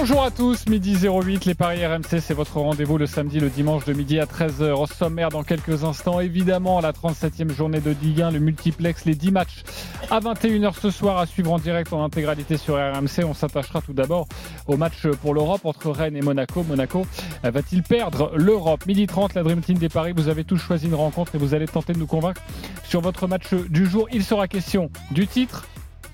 Bonjour à tous, midi 08, les Paris RMC, c'est votre rendez-vous le samedi, le dimanche de midi à 13h. Au sommaire dans quelques instants, évidemment, la 37e journée de Ligue 1, le multiplex, les 10 matchs à 21h ce soir à suivre en direct en intégralité sur RMC. On s'attachera tout d'abord au match pour l'Europe entre Rennes et Monaco. Monaco va-t-il perdre l'Europe? Midi 30, la Dream Team des Paris, vous avez tous choisi une rencontre et vous allez tenter de nous convaincre sur votre match du jour. Il sera question du titre,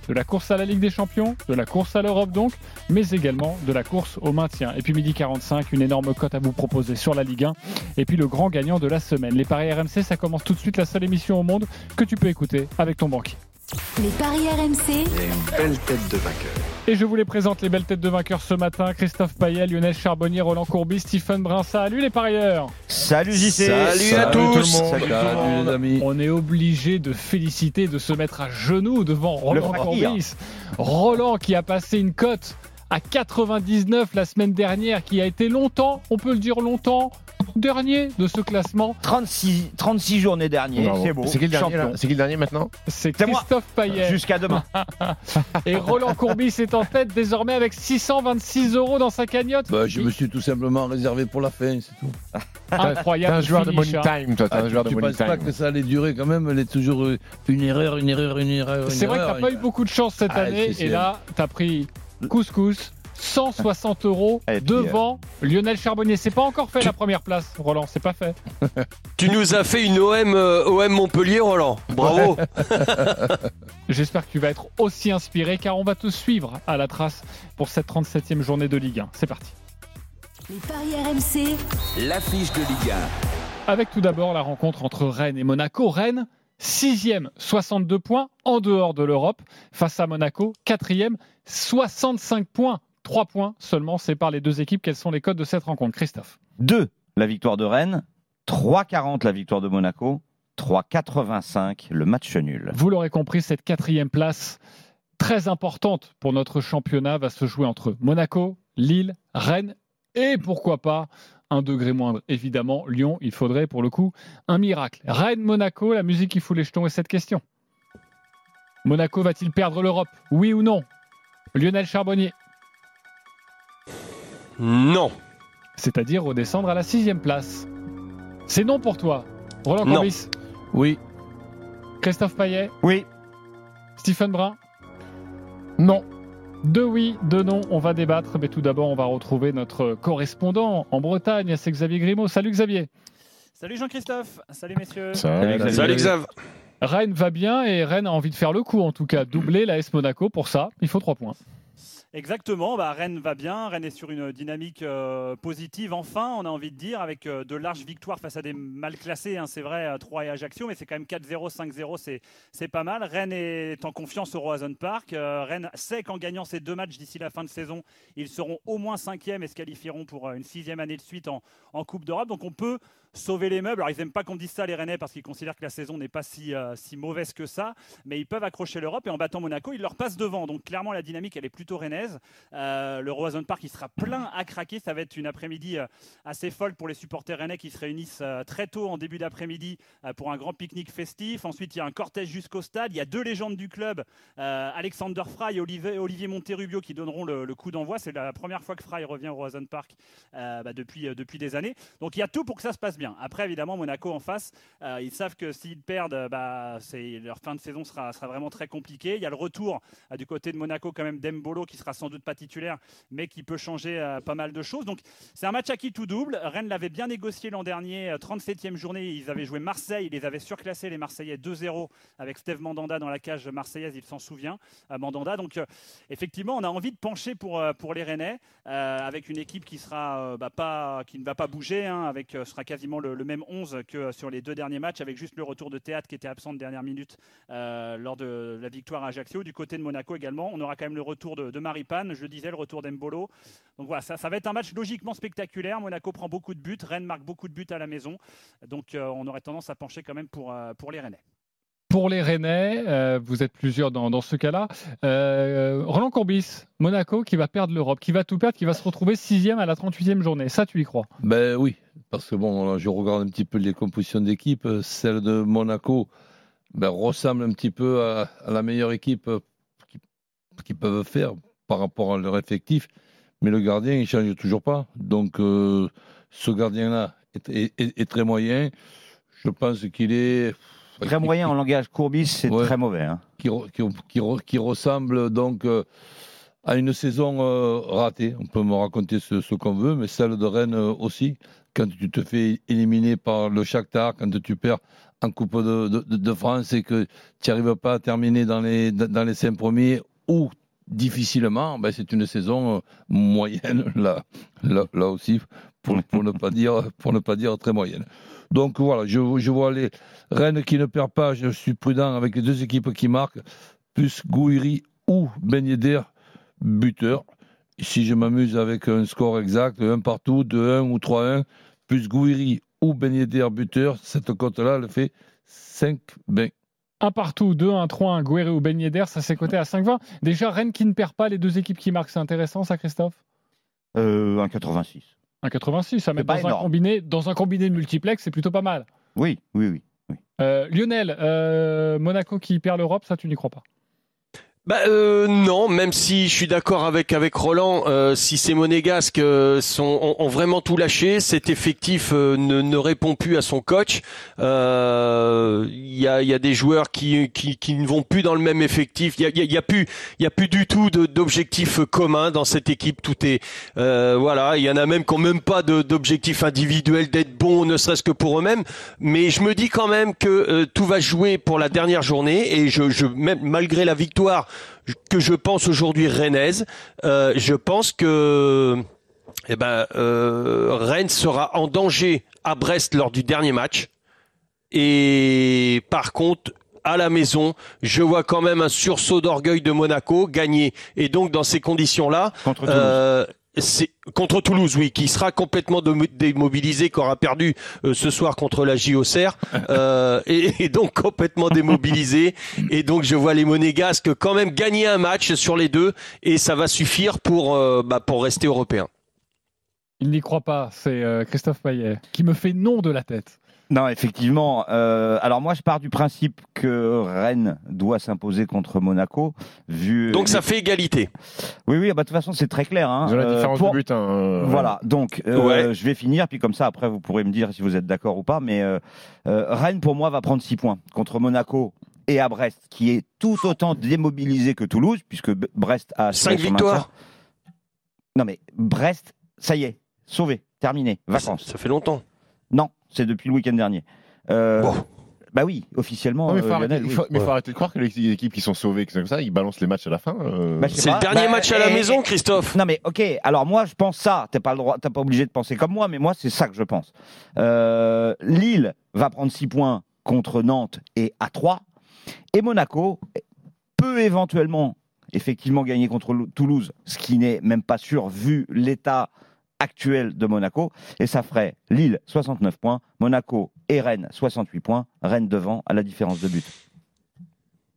de la course à la Ligue des Champions, de la course à l'Europe donc, mais également de la course au maintien. Et puis midi 45, une énorme cote à vous proposer sur la Ligue 1. Et puis le grand gagnant de la semaine. Les paris RMC, ça commence tout de suite, la seule émission au monde que tu peux écouter avec ton banquier. Les paris RMC, une belle tête de vainqueur. Et je vous les présente les belles têtes de vainqueurs ce matin. Christophe Payet, Lionel Charbonnier, Roland Courbis, Stephen Brun. Salut les parieurs Salut JC Salut à tous Salut, les amis On est obligé de féliciter, de se mettre à genoux devant Roland. Courbis. Roland qui a passé une cote à 99 la semaine dernière, qui a été longtemps, on peut le dire longtemps, dernier de ce classement. 36, 36 journées dernier, c'est beau. C'est qui le dernier là C'est qui le dernier maintenant C'est. Christophe Payet. Jusqu'à demain. Et Roland Courbis est en tête désormais avec 626 euros dans sa cagnotte. Bah, je me suis tout simplement réservé pour la fin, c'est tout. T'es Incroyable. un joueur de money hein. time, toi. T'es Ah, un joueur de penses pas que ça allait durer quand même Elle est toujours euh, une erreur, une erreur, une erreur. C'est vrai que t'as pas eu beaucoup de chance cette Ah, année et là t'as pris couscous 160 euros puis, devant Lionel Charbonnier. C'est pas encore fait la première place, Roland. C'est pas fait. Tu nous as fait une OM, euh, OM Montpellier, Roland. Bravo. J'espère que tu vas être aussi inspiré car on va te suivre à la trace pour cette 37e journée de Ligue 1. C'est parti. les paris RMC, L'affiche de Ligue Avec tout d'abord la rencontre entre Rennes et Monaco. Rennes, 6e, 62 points en dehors de l'Europe, face à Monaco, 4e, 65 points. 3 points seulement séparent les deux équipes. Quels sont les codes de cette rencontre, Christophe? 2, la victoire de Rennes. 3,40 la victoire de Monaco. 3,85 le match nul. Vous l'aurez compris, cette quatrième place très importante pour notre championnat va se jouer entre Monaco, Lille, Rennes et pourquoi pas un degré moindre. Évidemment, Lyon, il faudrait pour le coup un miracle. Rennes, Monaco, la musique qui fout les jetons est cette question. Monaco va-t-il perdre l'Europe? Oui ou non? Lionel Charbonnier, Non. c'est-à-dire redescendre à la sixième place. C'est non pour toi. Roland Non. Corbis, Oui, Christophe Payet, Oui, Stephen Brun. Non. Deux oui, deux non, on va débattre. Mais tout d'abord, on va retrouver notre correspondant en Bretagne, c'est Xavier Grimaud. Salut Xavier. Salut Jean-Christophe, salut messieurs. Salut, Xavier. Salut Xav. Rennes va bien et Rennes a envie de faire le coup, en tout cas, doubler la S Monaco. Pour ça, il faut trois points. Exactement, bah, Rennes va bien, Rennes est sur une dynamique euh, positive enfin, on a envie de dire, avec euh, de larges victoires face à des mal classés, hein, c'est vrai, à 3 et Ajaccio, mais c'est quand même 4-0, 5-0, c'est, c'est pas mal. Rennes est en confiance au Roazhon Park, Euh, Rennes sait qu'en gagnant ces deux matchs d'ici la fin de saison, ils seront au moins cinquième et se qualifieront pour une sixième année de suite en Coupe d'Europe, donc on peut sauver les meubles. Alors ils n'aiment pas qu'on dise ça les Rennais parce qu'ils considèrent que la saison n'est pas si, euh, si mauvaise que ça, mais ils peuvent accrocher l'Europe et en battant Monaco, ils leur passent devant. Donc clairement la dynamique elle est plutôt rennaise. Euh, le Roazhon Park il sera plein à craquer. Ça va être une après-midi euh, assez folle pour les supporters rennais qui se réunissent très tôt en début d'après-midi pour un grand pique-nique festif. Ensuite il y a un cortège jusqu'au stade. Il y a deux légendes du club, Alexander Fry et Olivier, Olivier Monterubio qui donneront le, coup d'envoi. C'est la première fois que Fry revient au Roazhon Park bah, depuis, depuis des années. Donc il y a tout pour que ça se passe bien. Après évidemment Monaco en face, euh, ils savent que s'ils perdent, euh, bah, leur fin de saison sera, vraiment très compliquée. Il y a le retour euh, du côté de Monaco quand même d'Embolo qui sera sans doute pas titulaire, mais qui peut changer pas mal de choses. Donc c'est un match à qui tout double. Rennes l'avait bien négocié l'an dernier, euh, 37e journée, ils avaient joué Marseille, ils les avaient surclassés les Marseillais 2-0 avec Steve Mandanda dans la cage marseillaise, il s'en souvient, Mandanda. Donc effectivement, on a envie de pencher pour, les Rennais avec une équipe qui sera bah, pas, qui ne va pas bouger, hein, avec sera quasiment le, même 11 que euh, sur les deux derniers matchs, avec juste le retour de Théâtre qui était absent de dernière minute euh, lors de la victoire à Ajaccio. Du côté de Monaco également, on aura quand même le retour de, de Maripane, je disais, le retour d'Embolo. Donc voilà, ça, va être un match logiquement spectaculaire. Monaco prend beaucoup de buts, Rennes marque beaucoup de buts à la maison. Donc euh, on aurait tendance à pencher quand même pour, pour les Rennais. Pour les Rennais, euh, vous êtes plusieurs dans, ce cas-là. Euh, Roland Courbis, Monaco qui va perdre l'Europe, qui va tout perdre, qui va se retrouver sixième à la 38e journée. Ça, tu y crois? Ben oui, parce que bon, je regarde un petit peu les compositions d'équipe. Celle de Monaco ben, ressemble un petit peu à, la meilleure équipe qu'ils qui peuvent faire par rapport à leur effectif. Mais le gardien, il ne change toujours pas. Donc, euh, ce gardien-là est très moyen. Je pense qu'il est. Très moyen en langage courbis, c'est Ouais. très mauvais. hein. qui, qui, qui re- qui ressemble donc euh, à une saison euh, ratée. On peut me raconter ce, ce qu'on veut, mais celle de Rennes euh, aussi. Quand tu te fais éliminer par le Shakhtar, quand tu perds en Coupe de, de- de- de France et que tu n'arrives pas à terminer dans les, dans les cinq premiers ou difficilement, ben c'est une saison moyenne là, là, là aussi, pour, pour, ne pas dire, pour ne pas dire très moyenne. Donc voilà, je, je vois les Rennes qui ne perd pas, je suis prudent avec les deux équipes qui marquent, plus Gouiri ou Ben Yedder, buteur. Si je m'amuse avec un score exact, un partout, 2-1 ou 3-1, plus Gouiri ou Ben Yedder, buteur, cette cote-là, elle fait 5 ben. Un partout, 2, 1, 3, 1, Guerre ou Ben Yedder, ça s'est coté à 5,20. Déjà, Rennes qui ne perd pas les deux équipes qui marquent, c'est intéressant ça, Christophe? Euh, un 86. 1,86, ça met pas dans un, combiné, dans un combiné de multiplex, c'est plutôt pas mal. Oui, oui, oui. Euh, Lionel, euh, Monaco qui perd l'Europe, ça tu n'y crois pas Bah euh, non, même si je suis d'accord avec avec Roland, euh, si ces monégasques euh, sont ont, ont vraiment tout lâché, cet effectif euh, ne, ne répond plus à son coach. Euh, Il y a y a des joueurs qui qui qui ne vont plus dans le même effectif. Il y a y a, plus il y a plus du tout d'objectifs communs dans cette équipe. Tout est euh, voilà. Il y en a même qui ont même pas d'objectifs individuels d'être bons, ne serait-ce que pour eux-mêmes. Mais je me dis quand même que euh, tout va jouer pour la dernière journée et je, je même malgré la victoire que je pense aujourd'hui rennaise, euh, je pense que eh ben, euh, Rennes sera en danger à Brest lors du dernier match. Et par contre, à la maison, je vois quand même un sursaut d'orgueil de Monaco gagner. Et donc, dans ces conditions-là, Contre Toulouse. euh, c'est contre Toulouse, oui, qui sera complètement dé- démobilisé, qui aura perdu euh, ce soir contre la JOCR, euh, et, et donc complètement démobilisé. Et donc je vois les Monégasques quand même gagner un match sur les deux, et ça va suffire pour euh, bah, pour rester européen. Il n'y croit pas, c'est euh, Christophe Payet qui me fait non de la tête. Non, effectivement. euh, alors moi, je pars du principe que Rennes doit s'imposer contre Monaco, vu. Donc ça fait égalité. Oui, oui. Bah, de toute façon, c'est très clair. Hein. Ont la Euh, différence pour- de but. hein, euh, Voilà, donc euh, Ouais. je vais finir, puis comme ça, après, vous pourrez me dire si vous êtes d'accord ou pas. Mais euh, euh, Rennes, pour moi, va prendre 6 points contre Monaco et à Brest, qui est tout autant démobilisé que Toulouse, puisque Brest a assuré Cinq son victoires. maintien. Non, mais Brest, ça y est, sauvé, terminé, vacances. Ça fait longtemps. C'est depuis le week-end dernier. Euh, Bon. Bah oui, officiellement. Non, mais euh, faut Lionel, oui. faut, mais faut arrêter de croire que les équipes qui sont sauvées, comme ça, ils balancent les matchs à la fin. euh. Bah, C'est le dernier Bah, match à la maison, Christophe. Non mais ok, alors moi je pense ça, t'es pas le droit, t'es pas obligé de penser comme moi, mais moi c'est ça que je pense. Euh, Lille va prendre 6 points contre Nantes et à 3 et Monaco peut éventuellement effectivement gagner contre Lou- Toulouse, ce qui n'est même pas sûr vu l'état actuel de Monaco et ça ferait Lille 69 points, Monaco et Rennes 68 points, Rennes devant à la différence de but.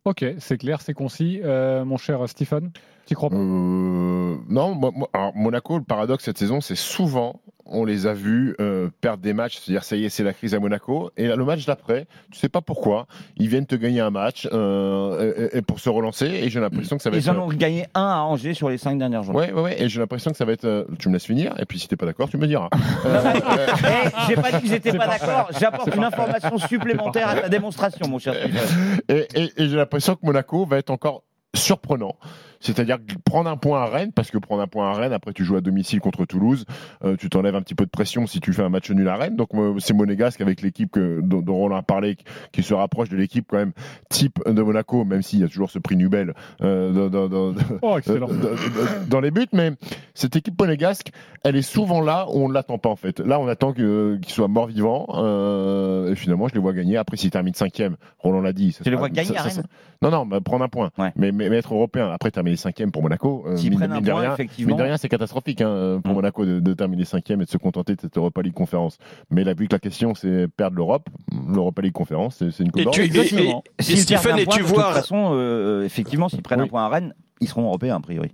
Ok, c'est clair, c'est concis. Euh, mon cher Stephen, tu crois pas? Euh, non, moi- moi- alors, Monaco, le paradoxe cette saison, c'est souvent, on les a vus euh, perdre des matchs, c'est-à-dire ça y est, c'est la crise à Monaco, et là, le match d'après, tu sais pas pourquoi, ils viennent te gagner un match euh, et, et pour se relancer, et j'ai l'impression que ça va Ils être. en ont gagné un à Angers sur les 5 dernières journées. Ouais, ouais, ouais, et j'ai l'impression que ça va être. euh, tu me laisses finir, et puis si t'es pas d'accord, tu me diras. Euh, Eh, j'ai pas dit que j'étais pas d'accord, j'apporte une parfait. information supplémentaire à ta démonstration, mon cher et- et j'ai l'impression que Monaco va être encore surprenant. C'est-à-dire prendre un point à Rennes, parce que prendre un point à Rennes, après tu joues à domicile contre Toulouse, euh, tu t'enlèves un petit peu de pression si tu fais un match nul à Rennes. Donc c'est Monégasque avec l'équipe que- dont, dont on a parlé, qui- se rapproche de l'équipe quand même type de Monaco, même s'il y a toujours ce prix Nubel euh, dans, dans- dans- Oh, excellent. dans- les buts. Mais cette équipe monégasque, elle est souvent là où on ne l'attend pas en fait. Là, on attend qu'il soit mort-vivant. euh, et finalement, je les vois gagner. Après, s'il termine cinquième, Roland l'a dit. ça Tu les vois gagner ça- à ça- Rennes non, non, bah, prendre un point. Ouais. Mais, mais, mais être européen. Après, terminer terminer cinquième pour Monaco. Euh, S'ils mine- prennent un de point, rien- effectivement. Mine de rien, c'est catastrophique hein, pour Mm. Monaco de, de terminer cinquième et de se contenter de cette Europa League conférence. Mais là, vu que la question c'est perdre l'Europe, l'Europa League conférence, c'est c'est une coupe Et d'Europe. tu- et- Exactement. et perdent Stephen, un et tu de vois- toute façon, euh, effectivement, s'ils prennent Oui. un point à Rennes, ils seront européens a priori.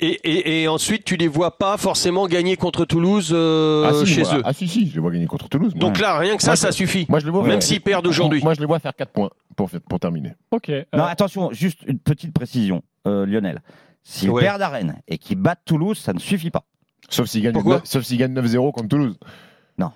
Et, et, et ensuite, tu les vois pas forcément gagner contre Toulouse euh, ah, si, chez eux. ah si, si, je les vois gagner contre Toulouse. moi. Donc là, rien que ça, Moi, ça je- suffit. moi, je les vois Même s'ils perdent aujourd'hui. Moi, je les vois faire 4 points pour, terminer. Ok. euh, Non, attention, juste une petite précision, euh, Lionel. S'ils Ouais. perdent à Rennes et qu'ils battent Toulouse, ça ne suffit pas. Sauf s'ils gagnent, gagnent 9-0 contre Toulouse. Non.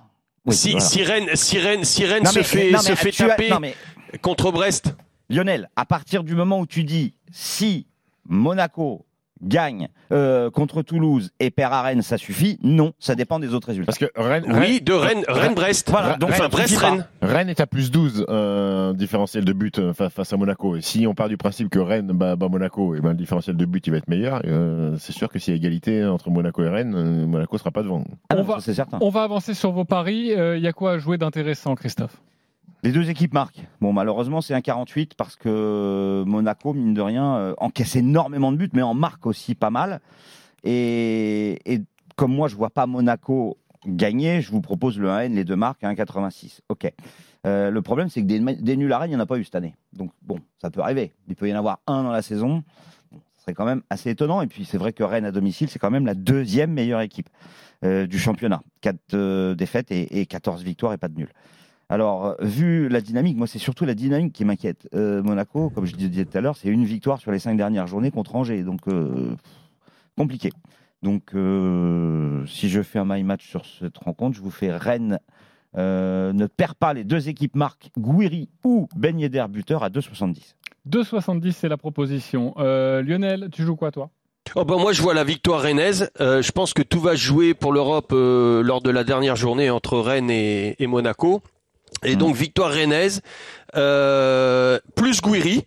Oui, si, voilà. si Rennes, si Rennes, si Rennes Non, se mais- fait, non, se fait as- taper non, mais contre Brest, Lionel, à partir du moment où tu dis si Monaco gagne euh, contre Toulouse et perd à Rennes, ça suffit? Non, ça dépend des autres résultats. Parce que Rennes, oui, de Rennes, Rennes- Rennes-Brest. Voilà, donc enfin, ça suffit Brest-Rennes. Rennes est à plus 12 euh, différentiel de but euh, fa- face à Monaco. Et si on part du principe que Rennes bat, bat Monaco, et ben, le différentiel de but il va être meilleur. euh, c'est sûr que s'il y a égalité entre Monaco et Rennes, Monaco sera pas devant. Ah non, on va- ça, c'est certain. On va avancer sur vos paris. Euh, Il y a quoi à jouer d'intéressant, Christophe? Les deux équipes marquent. Bon, malheureusement, c'est un 48 parce que Monaco, mine de rien, euh, encaisse énormément de buts, mais en marque aussi pas mal. Et, comme moi, je vois pas Monaco gagner, je vous propose le 1N, les deux marques, à 1,86. Ok. Euh, le problème, c'est que des, nuls à Rennes, il n'y en a pas eu cette année. Donc, bon, ça peut arriver. Il peut y en avoir un dans la saison. Ce serait quand même assez étonnant. Et puis, c'est vrai que Rennes à domicile, c'est quand même la deuxième meilleure équipe euh, du championnat. 4 défaites et, et 14 victoires et pas de nuls. Alors, euh, vu la dynamique, moi, c'est surtout la dynamique qui m'inquiète. Euh, Monaco, comme je disais tout à l'heure, c'est une victoire sur les cinq dernières journées contre Angers. Donc, euh, compliqué. Donc, euh, si je fais un my match sur cette rencontre, je vous fais Rennes. euh, ne perd pas les deux équipes marques Gouiri ou Ben Yedder buteur à 2,70. 2,70 c'est la proposition. Euh, Lionel, tu joues quoi toi? Oh ben moi je vois la victoire rennaise. Euh, je pense que tout va se jouer pour l'Europe euh, lors de la dernière journée entre Rennes et, et Monaco. Et donc victoire rennaise euh, plus Gouiri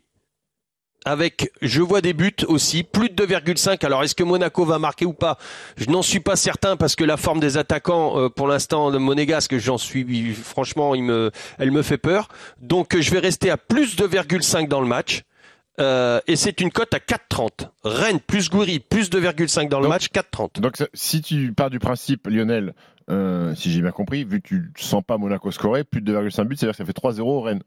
avec je vois des buts aussi plus de 2,5. Alors est-ce que Monaco va marquer ou pas? Je n'en suis pas certain parce que la forme des attaquants euh, pour l'instant le monégasque j'en suis franchement il me elle me fait peur. Donc je vais rester à plus de 2,5 dans le match. Euh, et c'est une cote à 4,30. Rennes plus Gouiri plus 2,5 dans le Donc- match, 4,30. Donc si tu pars du principe, Lionel, euh, si j'ai bien compris, vu que tu sens pas Monaco scorer, plus de 2,5 buts, c'est-à-dire que ça fait 3-0 au Rennes.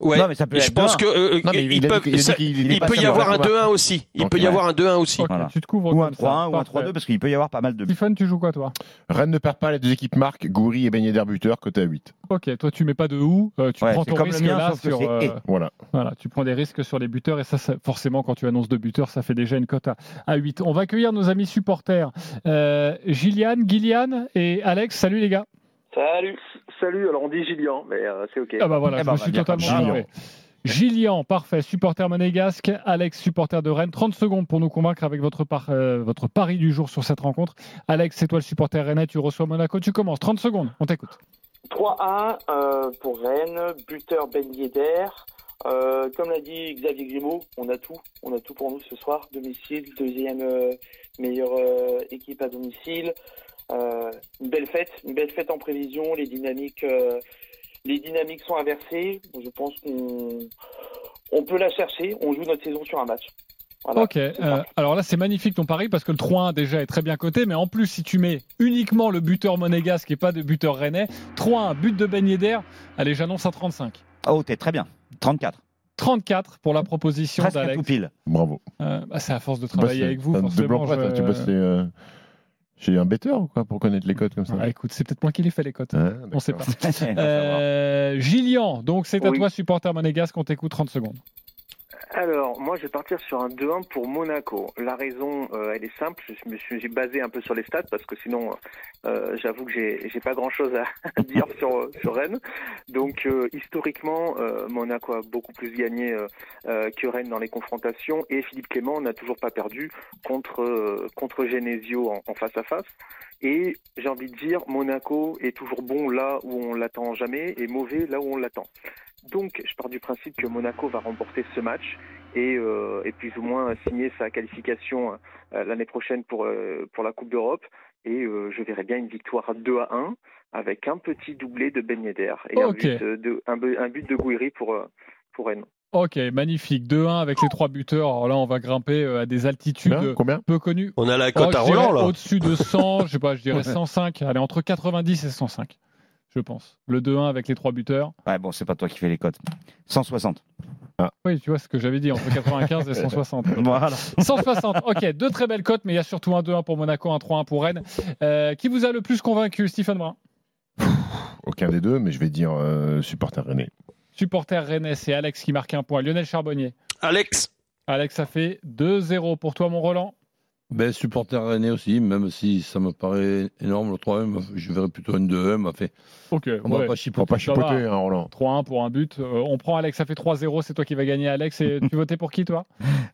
Ouais. Non, mais ça peut je pense 2-1. que euh, Non, mais il, il peut, dit il ça- il il peut y avoir un Monaco. 2-1 aussi. Il peut y avoir un 2-1 aussi. Voilà. Tu te couvres Ou un comme 3-1 ça. ou un Parfait. 3-2 parce qu'il peut y avoir pas mal de buts. Stephen, tu joues quoi toi? Rennes ne perd pas les deux équipes marques, Goury et Ben Yedder buteur, côté à 8. Ok, toi tu mets pas de ou, euh, tu Ouais, prends ton comme risque mien, là sur. euh. Voilà. Voilà, tu prends des risques sur les buteurs et ça, ça- forcément, quand tu annonces deux buteurs, ça fait déjà une cote à, à 8. On va accueillir nos amis supporters. Euh, Gillian, Gillian et Alex. Salut les gars. Salut, salut. Alors on dit Gillian, mais euh, c'est ok. Ah bah voilà, Eh je me va suis dire totalement trompé. Gillian, parfait, supporter monégasque. Alex, supporter de Rennes. 30 secondes pour nous convaincre avec votre, par- euh, votre pari du jour sur cette rencontre. Alex, c'est toi le supporter rennais, tu reçois Monaco, tu commences. 30 secondes, on t'écoute. 3-1 euh, pour Rennes, buteur Ben Yedder. Euh, comme l'a dit Xavier Grimaud, on a tout, on a tout pour nous ce soir. Domicile, deuxième euh, meilleure euh, équipe à domicile. Euh, une belle fête, une belle fête en prévision. Les dynamiques, euh, les dynamiques sont inversées. Je pense qu'on on peut la chercher. On joue notre saison sur un match. Voilà, ok, euh, alors là c'est magnifique ton pari parce que le 3-1 déjà est très bien coté, mais en plus si tu mets uniquement le buteur monégasque et pas de buteur rennais, 3-1, but de Ben Yedder, allez j'annonce à 35. Oh, t'es très bien. 34. 34 pour la proposition d'Alex. pile. Bravo. Euh, bah, c'est à force de travailler avec vous, euh, de blanc forcément. je- Tu bosses les, euh, chez un better ou quoi pour connaître les codes comme ça Ah, écoute, c'est peut-être moi qui l'ai fait les cotes. Ah, On sait pas. Euh, Gillian, donc c'est à Oui. toi, supporter monégasque, on t'écoute 30 secondes. Alors, moi, je vais partir sur un 2-1 pour Monaco. La raison, euh, elle est simple. Je me suis basé un peu sur les stats parce que sinon, euh, j'avoue que j'ai pas grand-chose à dire sur Rennes. Donc, euh, historiquement, Monaco a beaucoup plus gagné que Rennes dans les confrontations et Philippe Clément n'a toujours pas perdu contre contre Genesio en, en face à face. Et j'ai envie de dire, Monaco est toujours bon là où on l'attend jamais et mauvais là où on l'attend. Donc, je pars du principe que Monaco va remporter ce match et, euh, et plus ou moins signer sa qualification euh, l'année prochaine pour, euh, pour la Coupe d'Europe. Et euh, je verrai bien une victoire 2 à 1 avec un petit doublé de Ben Yedder et un, but, de, un, bu- un but de Gouiri pour, pour Rennes. Ok, magnifique. 2-1 avec les trois buteurs. Alors là, on va grimper à des altitudes Combien? Combien? peu connues. On a la Oh, cote à Roland là. Au-dessus de 100, je sais pas, je dirais 105. Allez, entre 90 et 105, je pense. Le 2-1 avec les trois buteurs. Ouais, bon, c'est pas toi qui fais les cotes. 160. Oui, tu vois ce que j'avais dit, entre 95 et 160. Voilà. 160, ok, deux très belles cotes, mais il y a surtout un 2-1 pour Monaco, un 3-1 pour Rennes. Euh, qui vous a le plus convaincu, Stephen Brun? Aucun des deux, mais je vais dire euh, supporter René. Supporter Rennes, c'est Alex qui marque un point. Lionel Charbonnier? Alex, Alex, ça fait 2-0 pour toi, mon Roland. Ben, supporter Rennais aussi, même si ça me paraît énorme le 3-1, je verrais plutôt une 2-1. mais fait, Ok, on ouais. va pas chipoter. pas hein, Roland. 3-1 pour un but. Euh, on prend Alex, ça fait 3-0. C'est toi qui vas gagner, Alex. Et tu votais pour qui, toi,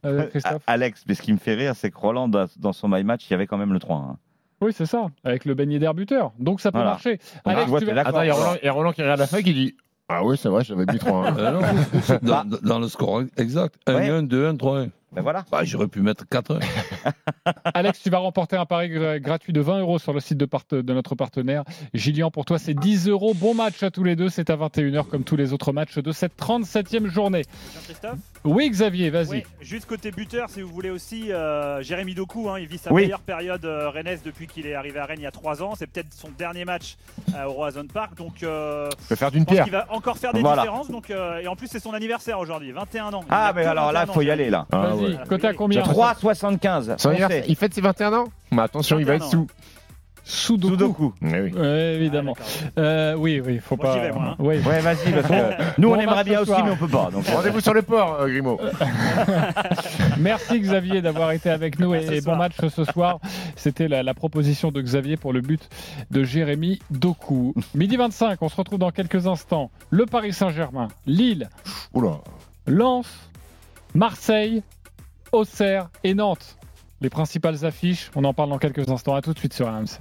euh, Christophe Alex, mais ce qui me fait rire, c'est que Roland, dans son My Match, il y avait quand même le 3. hein. Oui, c'est ça, avec le beignet d'air buteur. Donc ça peut Voilà. marcher. Alex, tu vois, tu t'es vas- d'accord. Attends, il y a Roland, il y a Roland qui regarde la feuille qui dit Ah oui, c'est vrai, j'avais mis 3 Euh, non, dans, dans le score exact. 1-1, 2-1, 3-1. Ben voilà. Bah, J'aurais pu mettre 4-1. Alex, tu vas remporter un pari gra- gratuit de 20 euros sur le site de, part- de notre partenaire. Gillian, pour toi, c'est 10 euros. Bon match à tous les deux. C'est à 21h comme tous les autres matchs de cette 37e journée. Jean-Christophe? Oui, Xavier, vas-y. Oui, juste côté buteur, si vous voulez aussi, euh, Jérémy Doku, hein, il vit sa Oui. meilleure période euh, rennaise depuis qu'il est arrivé à Rennes il y a 3 ans. C'est peut-être son dernier match euh, au Roazhon Park. Donc, euh, faire d'une pierre. qu'il va encore faire des Voilà. différences. Donc, euh, et en plus, c'est son anniversaire aujourd'hui, 21 ans. Il Ah, mais alors là, 21 il faut y aller, là. Ah, Vas-y, ouais. côté à combien 3,75. Son On anniversaire- sait. Il fête ses 21 ans? Mais attention, il va être 21 sous. Sudoku. Sudoku. Oui. Ouais, évidemment. Ah. Euh, oui, oui, faut Moi, pas. vais, moi, hein. Oui. Ouais, vas-y, parce que nous, Bon on aimerait bien aussi, mais on peut pas. Donc, Rendez-vous sur le port, euh, Grimaud. Merci Xavier d'avoir été avec nous et, bon match ce soir. C'était la, la proposition de Xavier pour le but de Jérémy Doku. Midi 25, on se retrouve dans quelques instants. Le Paris Saint-Germain, Lille, Oula. Lens, Marseille, Auxerre et Nantes. Les principales affiches, on en parle dans quelques instants. À tout de suite sur RMC.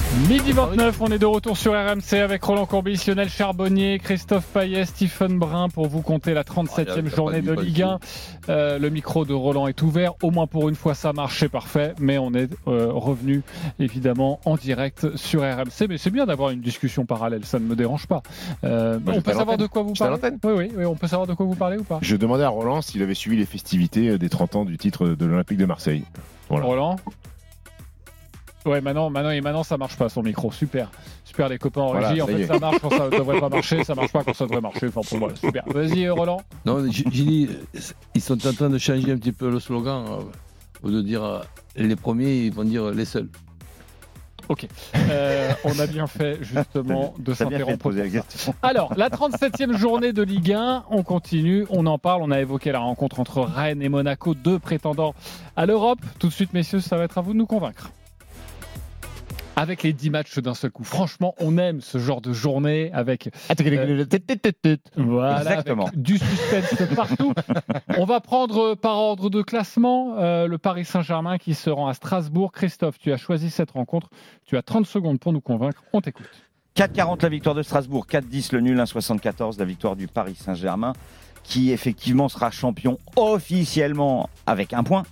Midi 29, on est de retour sur RMC avec Roland Courbis, Lionel Charbonnier, Christophe Payet, Stephen Brun pour vous compter la 37e Oh, il y a- il y a journée de Ligue 1. Euh, le micro de Roland est ouvert. Au moins pour une fois, ça marche, c'est parfait. Mais on est euh, revenu évidemment en direct sur RMC. Mais c'est bien d'avoir une discussion parallèle, ça ne me dérange pas. Euh, Moi, on peut savoir de quoi vous parlez oui, oui, oui, on peut savoir de quoi vous parlez ou pas Je demandais à Roland s'il avait suivi les festivités des 30 ans du titre de l'Olympique de Marseille. Voilà. Roland Ouais, maintenant, maintenant, et maintenant, ça marche pas son micro. Super, super les copains en Voilà, régie. en fait, ça marche quand ça devrait pas marcher, ça marche pas quand ça devrait marcher. Enfin, pour moi, super. Vas-y, euh, Roland. Non, j'ai dit, ils sont en train de changer un petit peu le slogan. euh, Au lieu de dire euh, les premiers, ils vont dire les seuls. Ok. Euh, on a bien fait justement de s'interrompre. Alors, la 37e journée de Ligue 1, on continue, on en parle. On a évoqué la rencontre entre Rennes et Monaco, deux prétendants à l'Europe. Tout de suite, messieurs, ça va être à vous de nous convaincre. Avec les 10 matchs d'un seul coup. Franchement, on aime ce genre de journée avec Voilà, Exactement. avec du suspense partout. On va prendre par ordre de classement euh, le Paris Saint-Germain qui se rend à Strasbourg. Christophe, tu as choisi cette rencontre. Tu as 30 secondes pour nous convaincre. On t'écoute. 4-40 la victoire de Strasbourg, 4-10 le nul, 1-74 la victoire du Paris Saint-Germain, qui effectivement sera champion officiellement avec un point.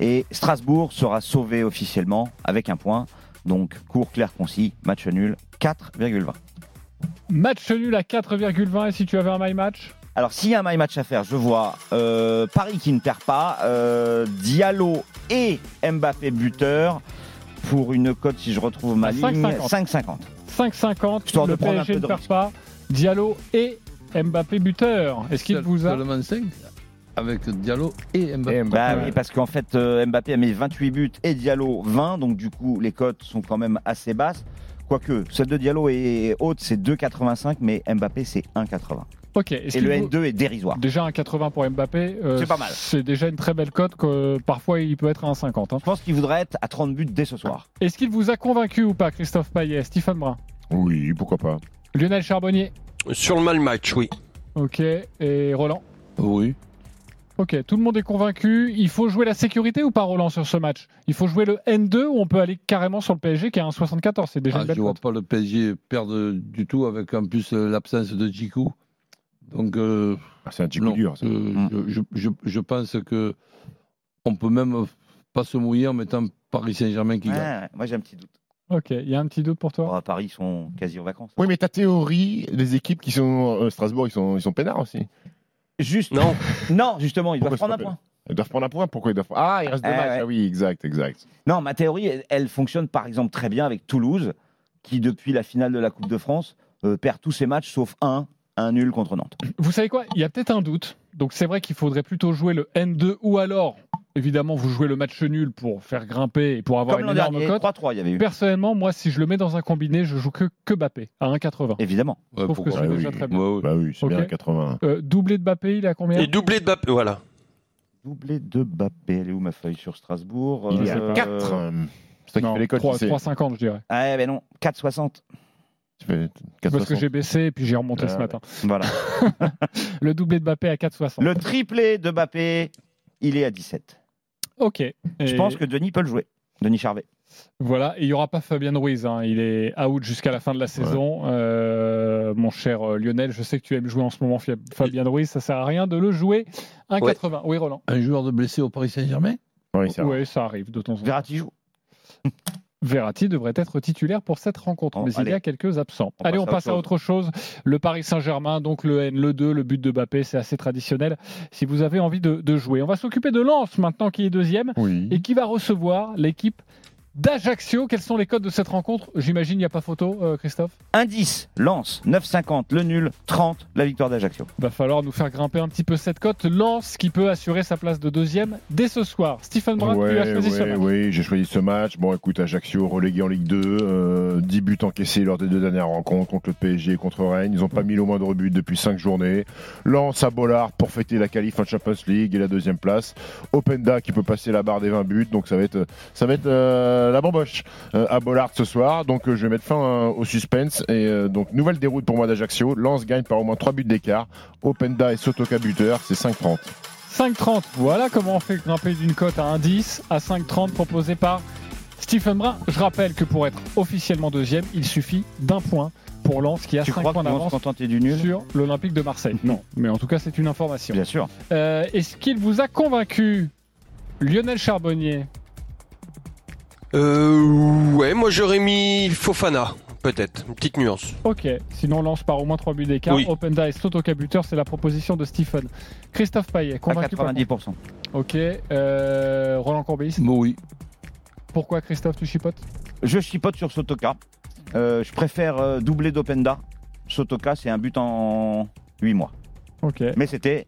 Et Strasbourg sera sauvé officiellement avec un point. Donc court, clair, concis, match nul, 4,20. Match nul à 4,20 et si tu avais un my match Alors s'il y a un my match à faire, je vois euh, Paris qui ne perd pas, euh, Diallo et Mbappé buteur pour une cote, si je retrouve ma À ligne, 5,50. 5,50. 5,50. Histoire de Le prendre un PSG peu ne de perd risque. pas. Diallo et Mbappé buteur. Est-ce qu'il vous a Seulement 5 avec Diallo et Mbappé. Et Mbappé. Bah oui, parce qu'en fait, euh, Mbappé a mis 28 buts et Diallo 20, donc du coup, les cotes sont quand même assez basses. Quoique, celle de Diallo est haute, c'est 2,85, mais Mbappé, c'est 1,80. Ok. Est-ce Et le vous- N2 est dérisoire. Déjà un 80 pour Mbappé, euh, C'est pas mal. C'est déjà une très belle cote que parfois il peut être à un 50. hein. Je pense qu'il voudrait être à 30 buts dès ce soir. Est-ce qu'il vous a convaincu ou pas, Christophe Payet, Stephen Brun, Oui, pourquoi pas. Lionel Charbonnier? Sur le mal match, oui. Ok. Et Roland? Oui. Ok, tout le monde est convaincu. Il faut jouer la sécurité ou pas, Roland, sur ce match? Il faut jouer le N2 ou on peut aller carrément sur le PSG qui a un 74 C'est déjà Ah, une belle je vois cote. pas le PSG perdre du tout avec en plus euh, l'absence de Djikou. Donc, euh, Ah, c'est un coup dur. ça. Euh, je, je- je- je pense que on peut même pas se mouiller en mettant Paris Saint-Germain qui Ouais, gagne. moi, j'ai un petit doute. Ok, il y a un petit doute pour toi? Bon, à Paris, ils sont quasi en vacances. Oui, mais ta théorie, les équipes qui sont euh, Strasbourg, ils sont, ils sont peinards aussi. Juste. Non. Non, justement, ils doivent Pourquoi prendre un point. Ils doivent prendre un point. Pourquoi ils doivent Ah, il reste deux Eh matchs. ouais. Ah oui, exact, exact. Non, ma théorie, elle, elle fonctionne par exemple très bien avec Toulouse, qui depuis la finale de la Coupe de France euh, perd tous ses matchs sauf un, un nul contre Nantes. Vous savez quoi? Il y a peut-être un doute. Donc c'est vrai qu'il faudrait plutôt jouer le N2 ou alors, évidemment, vous jouez le match nul pour faire grimper et pour avoir Comme une énorme dernier, cote. 3-3, il y avait eu. Personnellement, moi, si je le mets dans un combiné, je joue que, que Bappé à 1,80. Évidemment. Je trouve que c'est Ouais, déjà oui. très bien. Ouais, ouais. Bah oui, c'est Ok. bien à 80. Euh, doublé de Bappé, il est à combien? Et doublé de Bappé, voilà. Doublé de Bappé. Elle est où ma feuille sur Strasbourg? Il est à Euh, 4. C'est toi qui Non, fais les cotes. 3, tu sais. 3,50 je dirais. Ah, ben non, 4,60. Tu fais 4,60. Parce que j'ai baissé et puis j'ai remonté Ah ce ouais. matin. Voilà. Le doublé de Bappé à 4,60. Le triplé de Bappé, il est à 17. Ok. Je pense que Denis peut le jouer. Denis Charvet. Voilà, il n'y aura pas Fabien Ruiz. hein. Il est out jusqu'à la fin de la saison. Euh, mon cher euh, Lionel, je sais que tu aimes jouer en ce moment Fabien Ruiz. Ça sert à rien de le jouer. 1,80. Oui, Roland. Un joueur de blessé au Paris Saint-Germain? Oui, vrai. Oui, ça arrive de temps en temps. Verratti joue. Verratti devrait être titulaire pour cette rencontre, mais il y a quelques absents. On allez, passe on passe à autre autre chose. Le Paris Saint-Germain, donc le N, le 2, le but de Mbappé, c'est assez traditionnel. Si vous avez envie de, de jouer, on va s'occuper de Lens maintenant qui est deuxième Oui. et qui va recevoir l'équipe d'Ajaccio. Quels sont les codes de cette rencontre? J'imagine il n'y a pas photo, euh, Christophe? Indice, Lance, 9,50. Le nul, 30. La victoire d'Ajaccio. Va falloir nous faire grimper un petit peu cette cote. Lens qui peut assurer sa place de deuxième dès ce soir. Stephen Brun, tu as Ouais, choisi ce ouais, match. oui, j'ai choisi ce match. Bon, écoute, Ajaccio relégué en Ligue 2, euh, 10 buts encaissés lors des deux dernières rencontres contre le PSG et contre Rennes. Ils n'ont pas mis le moindre but depuis 5 journées. Lance à Bollard pour fêter la qualif en Champions League et la deuxième place. Openda qui peut passer la barre des 20 buts, donc ça va être, ça va être euh, la bamboche euh, à Bollard ce soir. Donc euh, je vais mettre fin euh, au suspense et euh, donc nouvelle déroute pour moi d'Ajaccio. Lance gagne par au moins 3 buts d'écart. Openda et Sotoka buteur, c'est 5-30. 5,30. Voilà comment on fait grimper d'une cote à 1,10 à 5,30 proposé par Stephen Brun. Je rappelle que pour être officiellement deuxième, il suffit d'un point pour Lens qui a Tu 5 crois points d'avance contenter du nul? sur l'Olympique de Marseille. Non, mais en tout cas, c'est une information. Bien sûr. Euh, Est-ce qu'il vous a convaincu, Lionel Charbonnier Euh, ouais, moi j'aurais mis Fofana, peut-être. Une petite nuance. Ok, sinon Lens par au moins 3 buts d'écart. Oui. Openda et Sotoka buteur, c'est la proposition de Stephen. Christophe Payet, À convaincu par 90%. Ok, euh, Roland Courbis. Bon, oui. Pourquoi Christophe, tu chipotes? Je chipote sur Sotoka. Euh, je préfère euh, doubler d'Openda. Sotoka, c'est un but en 8 mois. Ok, Mais c'était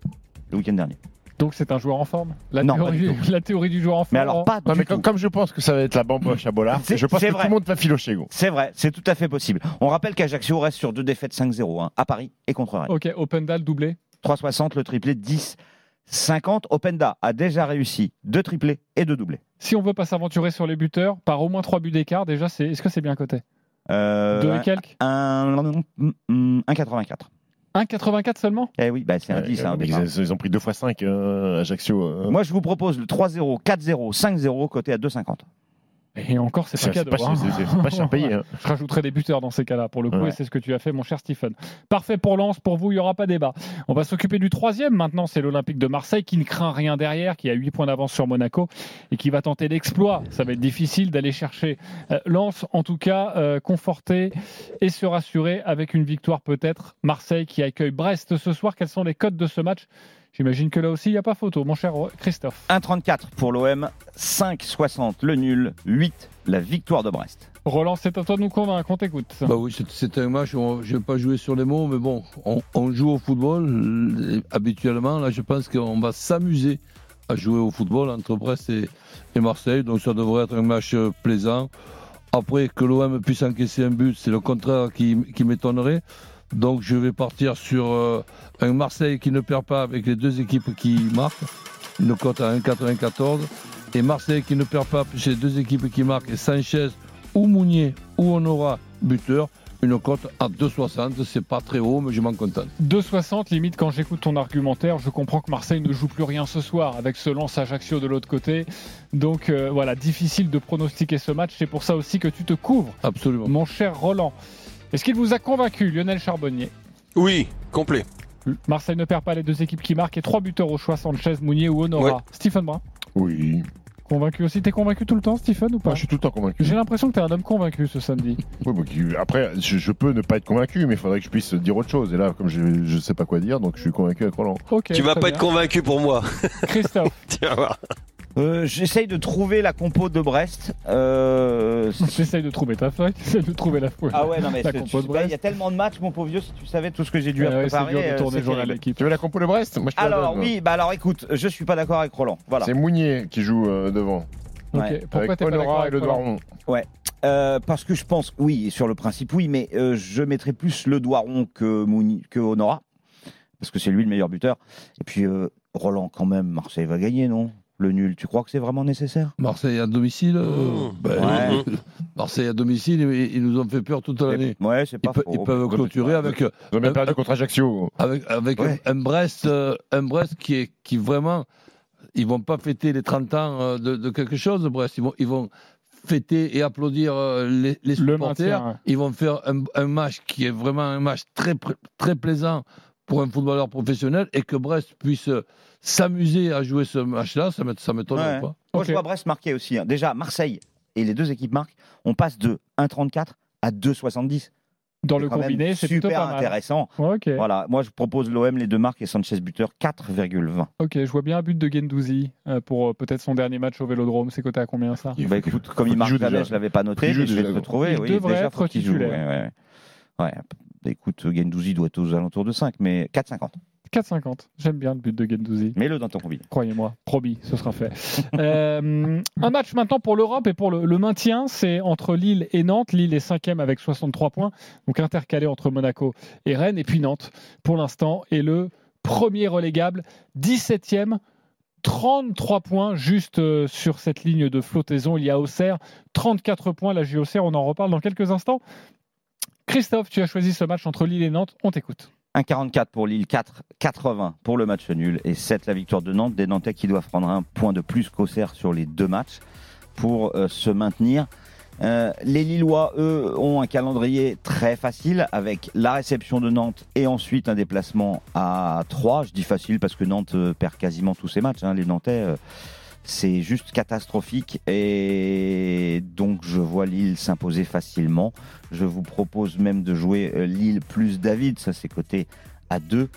le week-end dernier. Donc c'est un joueur en forme la Non, théorie, du la théorie du joueur en forme. Mais alors, pas Non, mais tout. comme, je pense que ça va être la bamboche à Bollard, C'est- je pense que c'est tout vrai. le monde va filocher, gros. C'est vrai, c'est tout à fait possible. On rappelle qu'Ajaccio reste sur deux défaites 5-0 hein, à Paris et contre Rennes. Ok, Openda le doublé. 3,60 le triplé, 10. 50, Openda a déjà réussi deux triplés et deux doublés. Si on veut pas s'aventurer sur les buteurs, par au moins 3 buts d'écart, déjà, c'est est-ce que c'est bien coté? Euh, Deux et quelques? un- un- un- 1,84. 1,84 seulement? Eh oui, bah c'est un Ouais, 10. hein, au mais ils, ils ont pris 2 x 5 Ajaccio. euh. Moi, je vous propose le 3-0, 4-0, 5-0 côté à 2,50. Et encore, c'est pas cadeau. pas, hein. c'est- c'est pas cher payé. hein. Je rajouterai des buteurs dans ces cas-là, pour le coup, Ouais. et c'est ce que tu as fait, mon cher Stephen. Parfait pour Lens, pour vous, il n'y aura pas débat. On va s'occuper du troisième maintenant, c'est l'Olympique de Marseille, qui ne craint rien derrière, qui a 8 points d'avance sur Monaco, et qui va tenter l'exploit. Ça va être difficile d'aller chercher euh, Lens, en tout cas, euh, conforter et se rassurer avec une victoire peut-être. Marseille qui accueille Brest ce soir. Quels sont les codes de ce match J'imagine que là aussi, il n'y a pas photo, mon cher Christophe. 1,34 pour l'OM, 5,60 le nul, 8 la victoire de Brest. Roland, c'est à toi de nous convaincre, on t'écoute. Bah oui, c'est- un match, on- je ne vais pas jouer sur les mots, mais bon, on, on joue au football euh, habituellement. Là, je pense qu'on va s'amuser à jouer au football entre Brest et, et Marseille, donc ça devrait être un match euh, plaisant. Après, que l'OM puisse encaisser un but, c'est le contraire qui, qui m'étonnerait. Donc je vais partir sur euh, un Marseille qui ne perd pas avec les deux équipes qui marquent, une cote à 1,94. Et Marseille qui ne perd pas plus les deux équipes qui marquent, et Sanchez ou Mounier ou Honora buteur, une cote à 2,60. C'est pas très haut, mais je m'en contente. 2,60 limite quand j'écoute ton argumentaire, je comprends que Marseille ne joue plus rien ce soir avec ce lance Ajaccio de l'autre côté. Donc euh, voilà, difficile de pronostiquer ce match. C'est pour ça aussi que tu te couvres, Absolument. mon cher Roland. Est-ce qu'il vous a convaincu, Lionel Charbonnier Oui, complet. Marseille ne perd pas les deux équipes qui marquent et trois buteurs au choix, Sanchez, Mounier ou Honora. Ouais. Stephen Brun, Oui. Convaincu aussi? T'es convaincu tout le temps, Stephen, ou pas? Moi, je suis tout le temps convaincu. J'ai l'impression que t'es un homme convaincu ce samedi. Oui, bon, qui- après, je, je peux ne pas être convaincu, mais il faudrait que je puisse dire autre chose. Et là, comme je ne sais pas quoi dire, donc je suis convaincu avec Roland. Ok. Tu vas pas bien. être convaincu pour moi. Christophe. tu vas voir. Euh, J'essaye de trouver la compo de Brest. Euh, J'essaye de trouver ta feuille, j'essaye de trouver la feuille. Ah ouais, non mais La c'est- compo de tu- Brest. il y a tellement de matchs, mon pauvre vieux, si tu savais tout ce que j'ai dû Ouais, à ouais, préparer. dur de euh, tourner journal. Tu veux la compo de Brest Moi, je Alors donne. oui, bah alors écoute, je suis pas d'accord avec Roland. Voilà. C'est Mounier qui joue euh, devant. Ok. Ouais. Pourquoi avec t'es pas d'accord Honora et avec le Doiron. Euh, parce que je pense, oui, sur le principe, oui, mais euh, je mettrais plus le Doiron que, Mouni, que Honora, parce que c'est lui le meilleur buteur. Et puis, euh, Roland, quand même, Marseille va gagner, non? Le nul, tu crois que c'est vraiment nécessaire? Marseille à domicile euh, Mmh. ben, Ouais. euh, Marseille à domicile, ils, ils nous ont fait peur toute l'année. Ouais, c'est Ils, pas pe- faux. ils peuvent clôturer avec, Ils ont Euh, perdu euh, contre Ajaccio. avec, avec Ouais. un, un Brest, euh, un Brest qui, est, qui vraiment. Ils vont pas fêter les 30 ans euh, de, de quelque chose, Brest. Ils vont, ils vont fêter et applaudir les, les Le supporters. maintien, ouais. Ils vont faire un, un match qui est vraiment un match très, très plaisant pour un footballeur professionnel et que Brest puisse euh, s'amuser à jouer ce match-là, ça m'ét- ça m'étonnerait Ouais. pas. Moi, je vois Brest marquer aussi. hein. Déjà, Marseille et les deux équipes marquent. On passe de 1,34 à 2,70. Dans le combiné, c'est plutôt super pas mal. intéressant. Voilà, moi je propose l'OM, les deux marques et Sanchez buteur 4,20. Ok, je vois bien un but de Gendouzi euh, pour euh, peut-être son dernier match au Vélodrome. C'est coté à combien ça? Il Bah écoute, comme il qu'il marque jamais, je l'avais pas noté, je vais le trouver. Il oui, devrait déjà, être titulaire. ouais, ouais. Ouais, écoute, Gendouzi doit être aux alentours de 5, mais 4,50. 4,50. J'aime bien le but de Gendouzi. Mets-le dans ton combiné. Croyez-moi, promis, ce sera fait. Euh, un match maintenant pour l'Europe et pour le, le maintien, c'est entre Lille et Nantes. Lille est cinquième avec 63 points, donc intercalé entre Monaco et Rennes. Et puis Nantes, pour l'instant, est le premier relégable, 17e. 33 points juste euh, sur cette ligne de flottaison. Il y a Auxerre, 34 points. La JOCR, on en reparle dans quelques instants. Christophe, tu as choisi ce match entre Lille et Nantes. On t'écoute. 1,44 pour Lille, 4, 80 pour le match nul et 7 la victoire de Nantes. Des Nantais qui doivent prendre un point de plus qu'Auxerre sur les deux matchs pour euh, se maintenir. Euh, les Lillois, eux, ont un calendrier très facile avec la réception de Nantes et ensuite un déplacement à 3. Je dis facile parce que Nantes euh, perd quasiment tous ses matchs. hein. Les Nantais, c'est juste catastrophique et donc je vois Lille s'imposer facilement. Je vous propose même de jouer euh, Lille plus David, ça c'est coté à 2.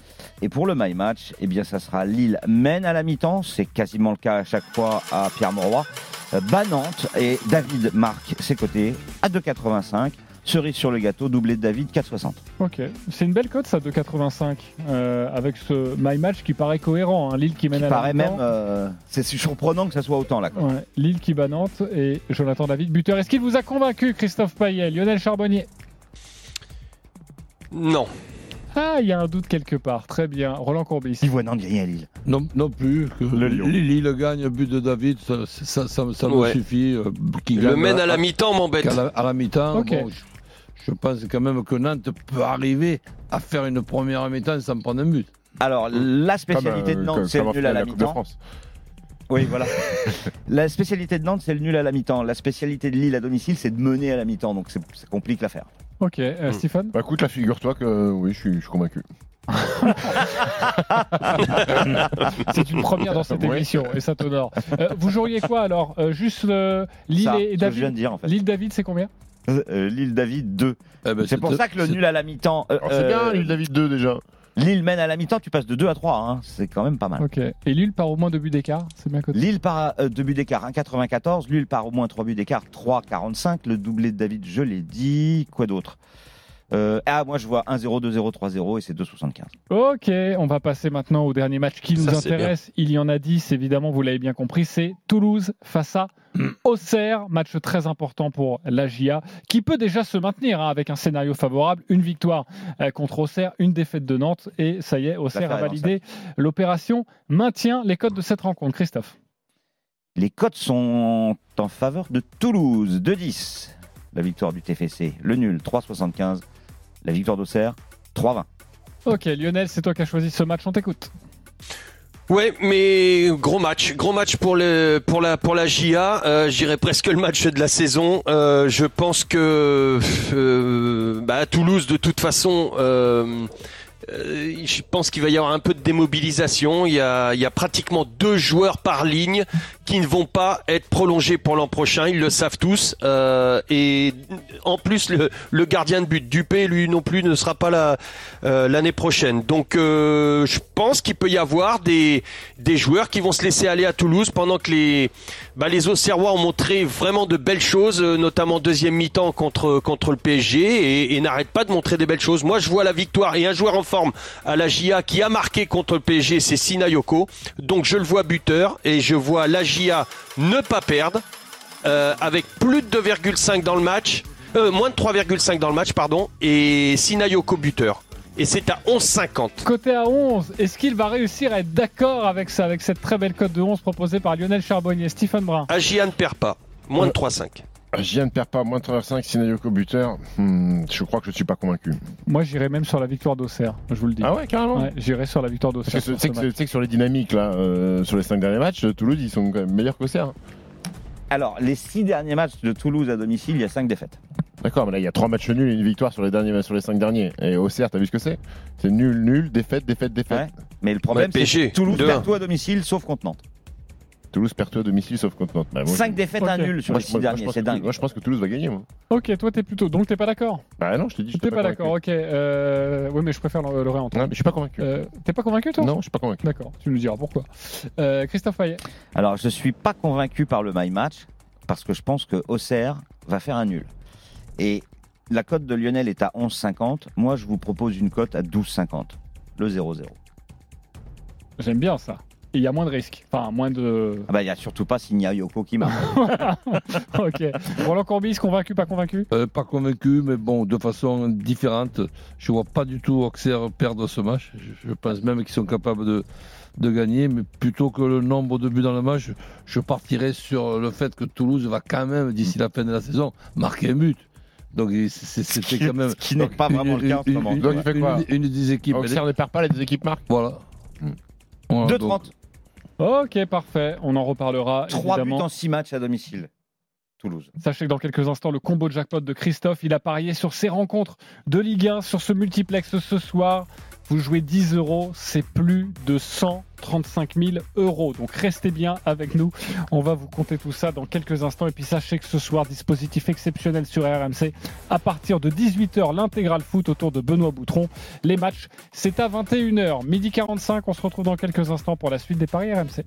Et pour le My Match, eh bien ça sera Lille mène à la mi-temps, c'est quasiment le cas à chaque fois à Pierre Mauroy. Euh, bat Nantes et David marque ses côtés à 2,85. Cerise sur le gâteau, doublé de David 4,60. Ok, c'est une belle cote ça, de 85, euh, avec ce My Match qui paraît cohérent. hein. Lille qui mène Qui à la paraît même, euh, c'est surprenant que ça soit autant là. quoi. Ouais, Lille qui bat Nantes et Jonathan David, buteur. Est-ce qu'il vous a convaincu, Christophe Payet, Lionel Charbonnier? Non. Ah, il y a un doute quelque part. Très bien. Roland Courbis. Il voit Nantes gagner à Lille. Non, non plus. Le. Lille, Lille gagne, but de David, ça, ça, ça, ça me Ouais. suffit. euh, Le mène à la mi-temps m'embête. la, à la mi-temps. Ok. bon, je, je pense quand même que Nantes peut arriver à faire une première mi-temps sans prendre un but. Alors, la spécialité Comme, de euh, Nantes, c'est le nul à la de de mi-temps. Oui, voilà. la spécialité de Nantes, c'est le nul à la mi-temps. La spécialité de Lille à domicile, c'est de mener à la mi-temps. Donc, c'est- ça complique l'affaire. Ok, euh, Hmm. Stéphane Bah écoute, là, figure-toi que euh, oui, je suis, je suis convaincu. C'est une première dans cette émission et ça t'honore. Euh, vous joueriez quoi alors? Euh, Juste euh, Lille Ça, et ce que je viens de David dire, en fait. Lille David, c'est combien? Euh, Lille David 2. Eh ben, C'est pour ça que le nul à la mi-temps. euh, Alors, c'est bien, euh, Lille David 2 déjà. Lille mène à la mi-temps, tu passes de 2 à 3. hein. C'est quand même pas mal. Ok. Et Lille par au moins deux buts d'écart C'est bien coté. Lille part à 2 buts d'écart, 1,94. Lille part au moins 3 buts d'écart, 3,45. Le doublé de David, je l'ai dit. Quoi d'autre? Euh, Ah, moi je vois 1-0, 2-0, 3-0 et c'est 2,75. Ok, on va passer maintenant au dernier match qui nous Ça, intéresse. Il y en a 10, évidemment, vous l'avez bien compris. C'est Toulouse face à Auxerre. Match très important pour la GIA, qui peut déjà se maintenir hein, avec un scénario favorable. Une victoire euh, contre Auxerre, une défaite de Nantes. Et ça y est, Auxerre a validé l'opération. Maintient les codes de cette rencontre. Christophe. Les cotes sont en faveur de Toulouse, 2-10. La victoire du TFC, le nul, 3,75. La victoire d'Auxerre, 3,20. Ok, Lionel, c'est toi qui as choisi ce match. On t'écoute. Ouais, mais gros match, gros match pour le pour la pour la GIA. Euh, J'irais presque le match de la saison. Euh, je pense que euh, bah, à Toulouse, de toute façon. Euh, euh, je pense qu'il va y avoir un peu de démobilisation. Il y a, il y a pratiquement deux joueurs par ligne qui ne vont pas être prolongés pour l'an prochain. Ils le savent tous. Euh, et en plus, le, gardien de but Dupé, lui non plus, ne sera pas là euh, l'année prochaine. Donc, euh, je pense qu'il peut y avoir des joueurs qui vont se laisser aller à Toulouse pendant que les bah, les Auxerrois ont montré vraiment de belles choses, notamment deuxième mi-temps contre contre le PSG, et, et n'arrêtent pas de montrer des belles choses. Moi, je vois la victoire et un joueur en forme à la GIA qui a marqué contre le PSG, c'est Sinayoko. Donc, je le vois buteur et je vois la GIA ne pas perdre euh, avec plus de 2,5 dans le match, euh, moins de 3,5 dans le match, pardon, et Sinayoko buteur. Et c'est à 11,50. Côté à 11, est-ce qu'il va réussir à être d'accord avec ça, avec cette très belle cote de 11 proposée par Lionel Charbonnier, Stephen Brun? Agia ne perd pas, moins de 3,5. Ne perd pas, moins de 3,5, Sinayoko buteur. Hmm, je crois que je ne suis pas convaincu. Moi, j'irai même sur la victoire d'Auxerre, je vous le dis. Ah ouais, carrément Ouais, j'irai sur la victoire d'Auxerre. tu sur sais que, match. tu sais que sur les dynamiques, là, euh, sur les 5 derniers matchs, Toulouse, ils sont quand même meilleurs qu'Auxerre. Alors, les six derniers matchs de Toulouse à domicile, il y a cinq défaites. D'accord, mais là, il y a 3 matchs nuls et une victoire sur les, derniers, sur les 5 derniers. Et Auxerre, t'as vu ce que c'est? C'est nul, nul, défaite, défaite, défaite. Ouais. Mais le problème, Ouais, c'est que Toulouse 2-1. perd tout à domicile, sauf contre Nantes. Toulouse perd tout à domicile sauf contre Nantes. Bah, moi, Cinq je- défaites, un nul sur moi, les je- six moi, je derniers, pense c'est dingue. Moi, je pense que Toulouse va gagner. Moi. Ok, toi, t'es plutôt. Donc, t'es pas d'accord Bah non, je t'ai dit, je T'es pas d'accord, ok. Euh... Oui, mais je préfère le, le réentendre. Ouais, mais je suis pas convaincu. Euh, T'es pas convaincu, toi non, je suis pas convaincu. D'accord, tu nous diras pourquoi. Euh, Christophe Payet. Alors, je suis pas convaincu par le my match parce que je pense que Auxerre va faire un nul. Et la cote de Lionel est à 11,50. Moi, je vous propose une cote à 12,50. Le 0-0. J'aime bien ça. Et il y a moins de risques. Enfin, moins de. Ah bah, il n'y a surtout pas Signa Yoko qui marque. ok. Roland Courbis, convaincu, pas convaincu? Euh, pas convaincu, mais bon, de façon différente. Je vois pas du tout Auxerre perdre ce match. Je, pense même qu'ils sont capables de, de gagner, mais plutôt que le nombre de buts dans le match, je partirais sur le fait que Toulouse va quand même, d'ici la fin de la saison, marquer un but. Donc c'était quand même. Ce qui n'est pas vraiment le cas en ce moment. une- Donc, il fait quoi? une- une des équipes. Auxerre ne perd pas, les deux équipes marquent. Voilà. Hmm. Voilà, 2,30. Ok, parfait. On en reparlera. 3 buts en 6 matchs à domicile. Toulouse. Sachez que dans quelques instants, le combo jackpot de Christophe, il a parié sur ses rencontres de Ligue 1, sur ce multiplex ce soir. Vous jouez 10 euros, c'est plus de 135 000 euros. Donc restez bien avec nous. On va vous compter tout ça dans quelques instants. Et puis sachez que ce soir, dispositif exceptionnel sur RMC. À partir de 18h, l'intégral foot autour de Benoît Boutron. Les matchs, c'est à 21h, midi 45. On se retrouve dans quelques instants pour la suite des paris RMC.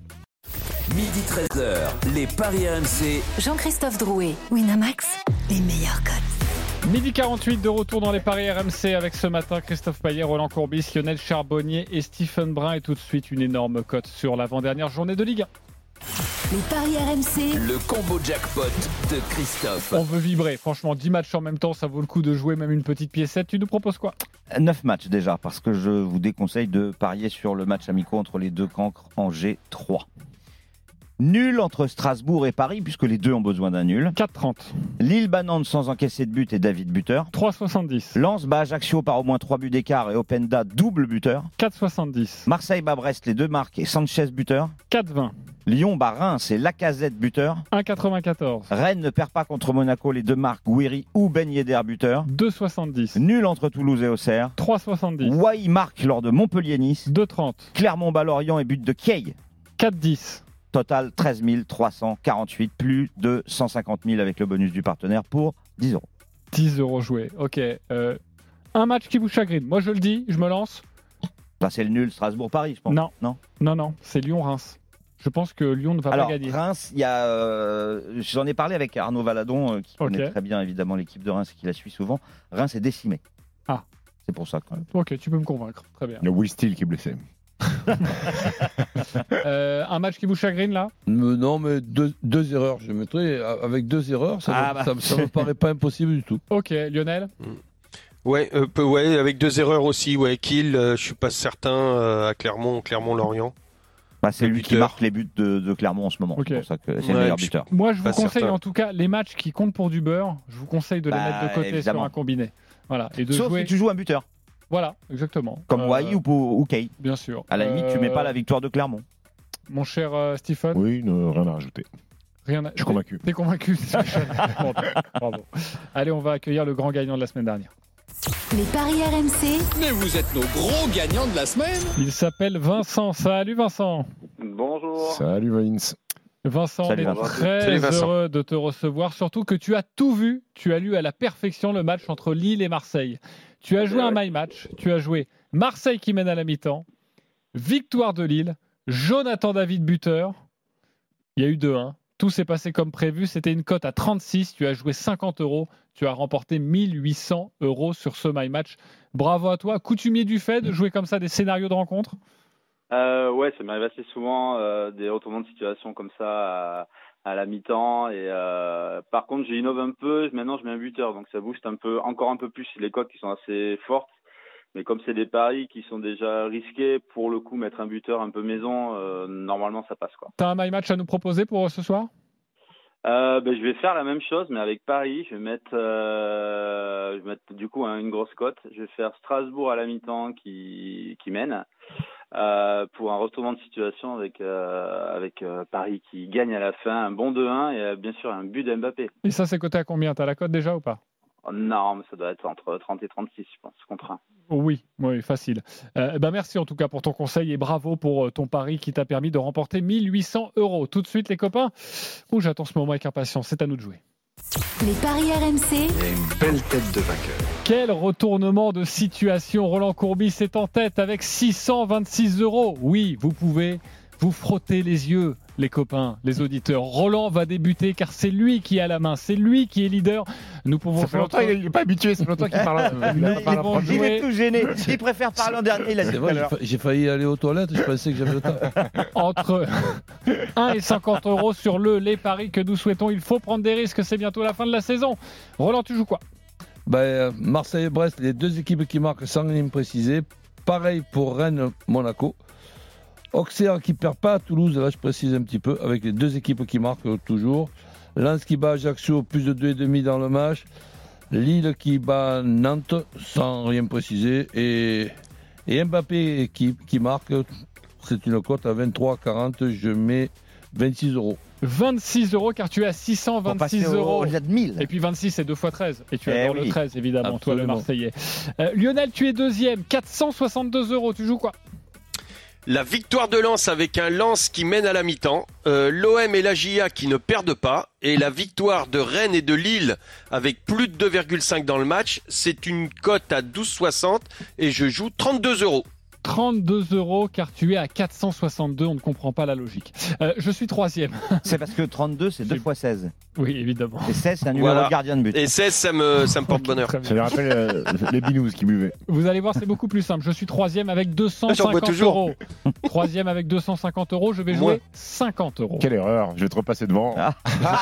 Midi 13h, les Paris RMC. Jean-Christophe Drouet, Winamax, les meilleurs cotes. Midi 48 de retour dans les paris RMC avec ce matin Christophe Payet, Roland Courbis, Lionel Charbonnier et Stephen Brun. Et tout de suite une énorme cote sur l'avant-dernière journée de Ligue 1. Les paris RMC, Le combo jackpot de Christophe. On veut vibrer. Franchement, 10 matchs en même temps, ça vaut le coup de jouer même une petite piécette. Tu nous proposes quoi? 9 matchs déjà, parce que je vous déconseille de parier sur le match amico entre les deux cancres en G3. Nul entre Strasbourg et Paris, puisque les deux ont besoin d'un nul. 4,30. Lille Banane sans encaisser de but et David buteur. 3,70. Lens bat Ajaccio par au moins 3 buts d'écart et Openda double buteur. 4,70. Marseille bat Brest les deux marques et Sanchez buteur. 4,20. Lyon bat Reims et Lacazette buteur. 1,94. Rennes ne perd pas contre Monaco les deux marques Guiri ou Ben Yedder buteur. 2,70. Nul entre Toulouse et Auxerre. 3,70. Wai marque lors de Montpellier-Nice. 2,30. Clermont bat Lorient et but de Kay. 4,10. Total 13 348, plus de 150 000 avec le bonus du partenaire pour 10 euros. 10 euros joués. Ok. euh, un match qui vous chagrine. Moi, je le dis, je me lance. Enfin, c'est le nul Strasbourg-Paris, je pense. Non. Non. Non, non, c'est Lyon-Reims. Je pense que Lyon ne va Alors, pas gagner. Reims, il y a, euh, j'en ai parlé avec Arnaud Valadon, euh, qui connaît très bien évidemment l'équipe de Reims et qui la suit souvent. Reims est décimé. Ah. C'est pour ça que. Ok, tu peux me convaincre. Très bien. Il y a Will Steele qui est blessé. Euh, un match qui vous chagrine là? Mais non, mais deux, deux erreurs. Je mettrais avec deux erreurs, ça, Ah me, bah. ça, ça me paraît pas impossible du tout. Ok, Lionel? Ouais, euh, peu- ouais, avec deux erreurs aussi. Ouais, Kill, euh, je suis pas certain euh, à Clermont, Clermont-Lorient. Bah, c'est lui qui marque les buts de, de Clermont en ce moment. Ok. C'est pour ça que c'est Ouais, le meilleur buteur. Moi, je vous Pas conseille certain. en tout cas les matchs qui comptent pour du beurre. Je vous conseille de les Bah, mettre de côté évidemment. sur un combiné. Voilà, et de Sauf jouer. si tu joues un buteur, Voilà, exactement. comme Euh, Wai ou, Kay. Bien sûr. À la limite, tu mets Euh, pas la victoire de Clermont. Mon cher euh, Stephen, Oui, ne- rien à rajouter. rien à... Je suis convaincu. T'es convaincu c'est ce que je- Bon, Bravo. Allez, on va accueillir le grand gagnant de la semaine dernière. les paris RMC, Mais vous êtes nos gros gagnants de la semaine Il s'appelle Vincent. Salut Vincent. Bonjour. Salut Vince. Vincent, Salut, on est Vincent. très Salut, Vincent. heureux de te recevoir, surtout que tu as tout vu, tu as lu à la perfection le match entre Lille et Marseille. Tu as joué un my match, tu as joué Marseille qui mène à la mi-temps, victoire de Lille, Jonathan David buteur, il y a eu 2-1, tout s'est passé comme prévu, c'était une cote à 36, tu as joué 50 euros, tu as remporté 1800 euros sur ce my match. Bravo à toi, coutumier du fait de jouer comme ça des scénarios de rencontre? Euh, ouais, ça m'arrive assez souvent euh, des retournements de situation comme ça à, à la mi-temps. Et euh, par contre, j'innove un peu. Maintenant, je mets un buteur, donc ça booste un peu, encore un peu plus les cotes qui sont assez fortes. Mais comme c'est des paris qui sont déjà risqués, pour le coup, mettre un buteur un peu maison, euh, normalement, ça passe quoi. Tu as un my match à nous proposer pour ce soir? Euh, ben, je vais faire la même chose, mais avec Paris. Je vais mettre, euh, du coup hein, une grosse cote. Je vais faire Strasbourg à la mi-temps qui, mène euh, pour un retournement de situation avec, euh, avec Paris qui gagne à la fin, un bon 2-1 et bien sûr un but d'Mbappé. Et ça, c'est coté à combien? T'as la cote déjà ou pas? Non, mais ça doit être entre 30 et 36, je pense, contre un. Oui, oui, facile. Euh, ben merci en tout cas pour ton conseil et bravo pour euh, ton pari qui t'a permis de remporter 1800 euros. Tout de suite, les copains. Ouh, j'attends ce moment avec impatience. C'est à nous de jouer. Les paris RMC, une belle tête de vainqueur. Quel retournement de situation. Roland Courbis est en tête avec 626 euros. Oui, vous pouvez vous frotter les yeux, les copains, les auditeurs. Roland va débuter car c'est lui qui a la main, c'est lui qui est leader. Nous pouvons Ça fait longtemps qu'il n'est pas habitué, ça fait longtemps qu'il parle. il en. Il est tout gêné. Il préfère parler en dernier. J'ai failli aller aux toilettes, je pensais que j'avais le temps. entre 1 et 50 euros sur le les paris que nous souhaitons. Il faut prendre des risques, c'est bientôt la fin de la saison. Roland, tu joues quoi? Ben, Marseille et Brest, les deux équipes qui marquent sans ligne précisée. Pareil pour Rennes-Monaco. Auxerre qui perd pas à Toulouse, là je précise un petit peu, avec les deux équipes qui marquent toujours. Lens qui bat Ajaccio, plus de 2,5 dans le match. Lille qui bat Nantes, sans rien préciser. Et, et Mbappé qui, qui marque, c'est une cote à 23,40. Je mets 26 euros. 26 euros car tu es à Pour 626 passer au- euros. au-delà de 1000. Et puis 26 c'est 2 fois 13. Et tu Eh adores le oui. 13 évidemment, toi le. Marseillais. Euh, Lionel, tu es deuxième, 462 euros. Tu joues quoi? La victoire de Lens avec un Lens qui mène à la mi-temps, euh, l'OM et la GIA qui ne perdent pas, et la victoire de Rennes et de Lille avec plus de 2,5 dans le match, c'est une cote à 12,60 et je joue 32 euros. 32 euros car tu es à 462. On ne comprend pas la logique. Euh, je suis troisième. C'est parce que 32, c'est 2 fois 16. Oui, évidemment. Et 16, c'est un numéro Voilà. de gardien de but. Et 16, ça me, ça me porte bonheur. Ça lui rappelle euh, les binous qui buvaient. Vous allez voir, c'est beaucoup plus simple. Je suis troisième avec J'en bois 250 toujours. euros. Troisième avec 250 euros. Je vais Moi. jouer 50 euros. Quelle erreur, je vais te repasser devant. Ah.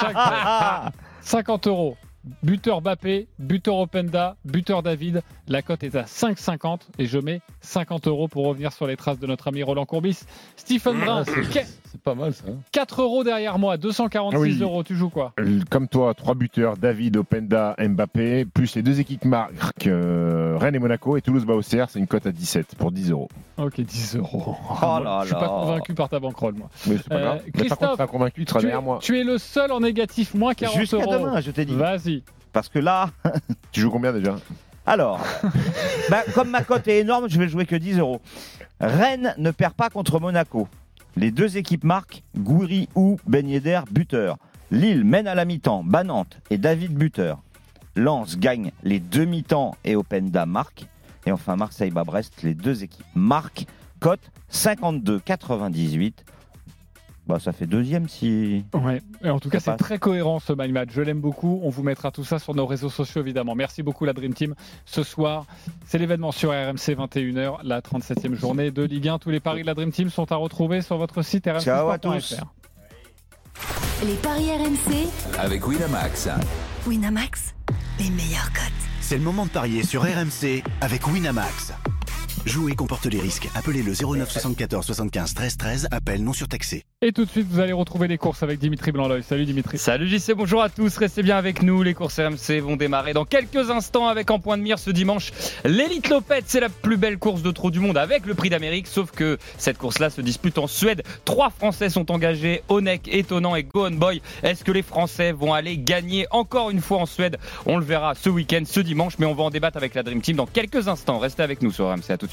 Chaque- Ah, 50 euros. Buteur Bappé, buteur Openda, buteur David. La cote est à 5,50 et je mets 50 euros pour revenir sur les traces de notre ami Roland Courbis. Stephen Brun, C'est c'est pas mal ça. hein. 4 euros derrière moi, 246 Ah oui. euros. Tu joues quoi? Euh, Comme toi, trois buteurs, David, Openda, Mbappé, plus les deux équipes marquent euh, Rennes et Monaco et Toulouse Auxerre, c'est une cote à 17 pour 10 euros. Ok, 10 euros. Oh là je suis pas convaincu par ta banquerolle, moi. Mais c'est pas Euh, grave. Mais par Christophe, contre, pas convaincu, tu seras Tu es, derrière moi. tu es le seul en négatif, moins 40 Jusqu'à euros. demain, je t'ai dit. Vas-y. Parce que là, Tu joues combien déjà alors, bah, comme ma cote est énorme, je vais jouer que 10 euros. Rennes ne perd pas contre Monaco. Les deux équipes marquent Gouiri ou Ben Yedder, buteur. Lille mène à la mi-temps, Banante et David, buteur. Lens gagne les deux mi-temps et Openda marque. Et enfin, Marseille bat Brest, les deux équipes marquent. Cote 52,98. Bah, ça fait deuxième si. Ouais. Et en tout cas, c'est très cohérent ce My Match. Je l'aime beaucoup. On vous mettra tout ça sur nos réseaux sociaux, évidemment. Merci beaucoup, la Dream Team. Ce soir, c'est l'événement sur RMC 21h, la 37e journée de Ligue 1. Tous les paris de la Dream Team sont à retrouver sur votre site rmc. Ciao à tous. les paris RMC, Avec Winamax, Winamax, les meilleurs cotes. C'est le moment de parier sur RMC avec Winamax. Jouer comporte les risques. Appelez le 09 74 75 13 13. Appel non surtaxé. Et tout de suite, vous allez retrouver les courses avec Dimitri Blanc-L'œil. Salut Dimitri. Salut JC, bonjour à tous, restez bien avec nous. Les courses RMC vont démarrer dans quelques instants avec en point de mire ce dimanche l'Elite Lopette. C'est la plus belle course de trot du monde avec le prix d'Amérique, sauf que cette course-là se dispute en Suède. Trois Français sont engagés, Onek, Étonnant et Go On Boy. Est-ce que les Français vont aller gagner encore une fois en Suède? On le verra ce week-end, ce dimanche, mais on va en débattre avec la Dream Team dans quelques instants. Restez avec nous sur RMC, à tout de suite.